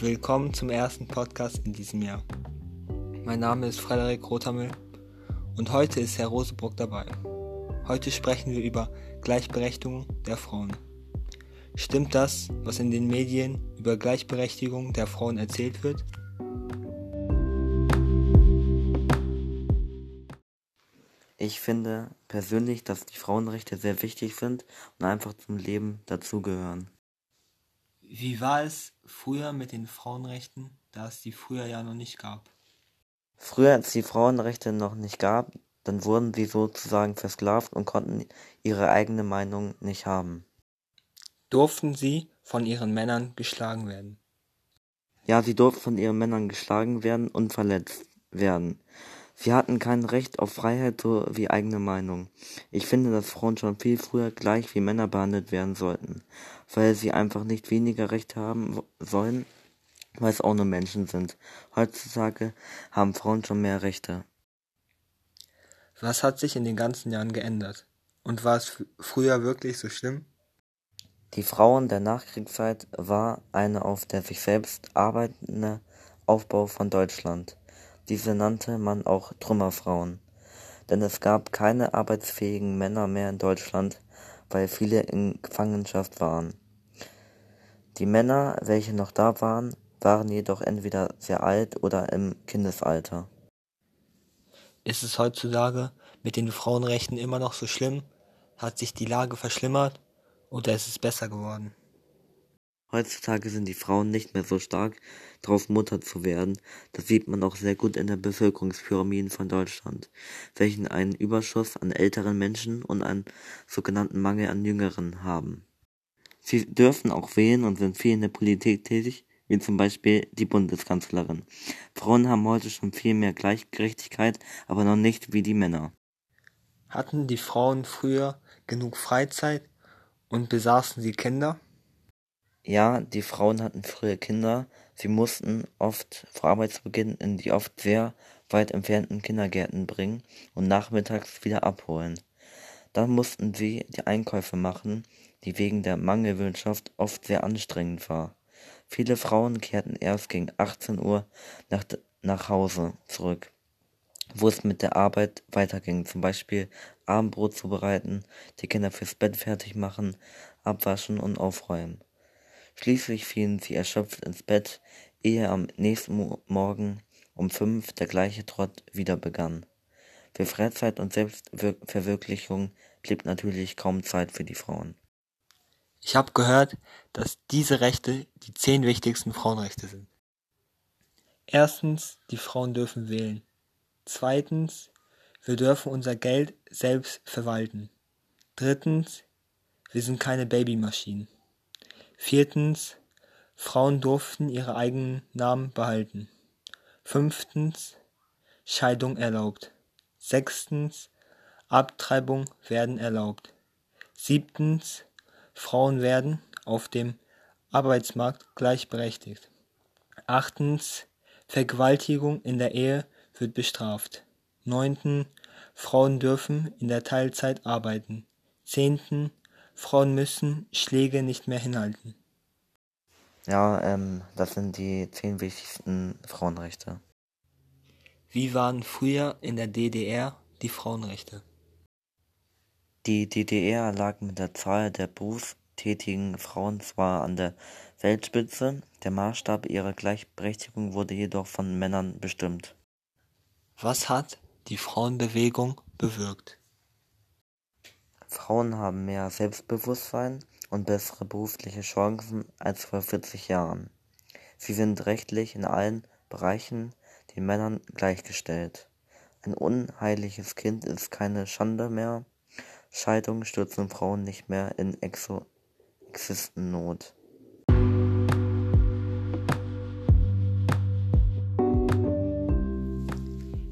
Willkommen zum ersten Podcast in diesem Jahr. Mein Name ist Frederik Rothammel und heute ist Herr Rosebrock dabei. Heute sprechen wir über Gleichberechtigung der Frauen. Stimmt das, was in den Medien über Gleichberechtigung der Frauen erzählt wird? Ich finde persönlich, dass die Frauenrechte sehr wichtig sind und einfach zum Leben dazugehören. Wie war es früher mit den Frauenrechten, da es die früher ja noch nicht gab? Früher, als die Frauenrechte noch nicht gab, dann wurden sie sozusagen versklavt und konnten ihre eigene Meinung nicht haben. Durften sie von ihren Männern geschlagen werden? Ja, sie durften von ihren Männern geschlagen werden und verletzt werden. Sie hatten kein Recht auf Freiheit sowie eigene Meinung. Ich finde, dass Frauen schon viel früher gleich wie Männer behandelt werden sollten, weil sie einfach nicht weniger Recht haben sollen, weil es auch nur Menschen sind. Heutzutage haben Frauen schon mehr Rechte. Was hat sich in den ganzen Jahren geändert? Und war es früher wirklich so schlimm? Die Frauen der Nachkriegszeit war eine auf der sich selbst arbeitende Aufbau von Deutschland. Diese nannte man auch Trümmerfrauen, denn es gab keine arbeitsfähigen Männer mehr in Deutschland, weil viele in Gefangenschaft waren. Die Männer, welche noch da waren, waren jedoch entweder sehr alt oder im Kindesalter. Ist es heutzutage mit den Frauenrechten immer noch so schlimm? Hat sich die Lage verschlimmert oder ist es besser geworden? Heutzutage sind die Frauen nicht mehr so stark drauf, Mutter zu werden. Das sieht man auch sehr gut in der Bevölkerungspyramiden von Deutschland, welchen einen Überschuss an älteren Menschen und einen sogenannten Mangel an Jüngeren haben. Sie dürfen auch wählen und sind viel in der Politik tätig, wie zum Beispiel die Bundeskanzlerin. Frauen haben heute schon viel mehr Gleichgerechtigkeit, aber noch nicht wie die Männer. Hatten die Frauen früher genug Freizeit und besaßen sie Kinder? Ja, die Frauen hatten früher Kinder, sie mussten oft vor Arbeitsbeginn in die oft sehr weit entfernten Kindergärten bringen und nachmittags wieder abholen. Dann mussten sie die Einkäufe machen, die wegen der Mangelwirtschaft oft sehr anstrengend war. Viele Frauen kehrten erst gegen 18 Uhr nach, nach Hause zurück, wo es mit der Arbeit weiterging, zum Beispiel Abendbrot zubereiten, die Kinder fürs Bett fertig machen, abwaschen und aufräumen. Schließlich fielen sie erschöpft ins Bett, ehe am nächsten Morgen um fünf der gleiche Trott wieder begann. Für Freizeit und Selbstverwirklichung blieb natürlich kaum Zeit für die Frauen. Ich habe gehört, dass diese Rechte die zehn wichtigsten Frauenrechte sind. Erstens, die Frauen dürfen wählen. Zweitens, wir dürfen unser Geld selbst verwalten. Drittens, wir sind keine Babymaschinen. Viertens, Frauen durften ihre eigenen Namen behalten. Fünftens, Scheidung erlaubt. Sechstens, Abtreibung werden erlaubt. Siebtens, Frauen werden auf dem Arbeitsmarkt gleichberechtigt. Achtens, Vergewaltigung in der Ehe wird bestraft. Neunten, Frauen dürfen in der Teilzeit arbeiten. Zehnten, Frauen müssen Schläge nicht mehr hinhalten. Ja, ähm, das sind die zehn wichtigsten Frauenrechte. Wie waren früher in der DDR die Frauenrechte? Die DDR lag mit der Zahl der berufstätigen Frauen zwar an der Weltspitze, der Maßstab ihrer Gleichberechtigung wurde jedoch von Männern bestimmt. Was hat die Frauenbewegung bewirkt? Frauen haben mehr Selbstbewusstsein und bessere berufliche Chancen als vor 40 Jahren. Sie sind rechtlich in allen Bereichen den Männern gleichgestellt. Ein unheiliges Kind ist keine Schande mehr. Scheidung stürzen Frauen nicht mehr in Exo Existennot.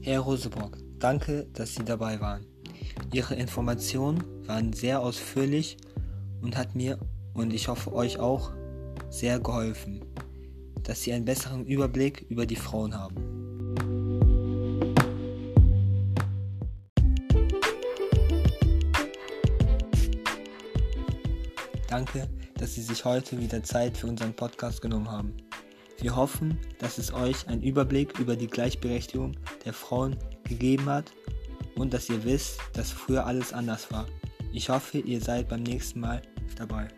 Herr Roseborg, danke, dass Sie dabei waren. Ihre Informationen waren sehr ausführlich und hat mir und ich hoffe euch auch sehr geholfen, dass Sie einen besseren Überblick über die Frauen haben. Danke, dass Sie sich heute wieder Zeit für unseren Podcast genommen haben. Wir hoffen, dass es euch einen Überblick über die Gleichberechtigung der Frauen gegeben hat und dass ihr wisst, dass früher alles anders war. Ich hoffe, ihr seid beim nächsten Mal dabei.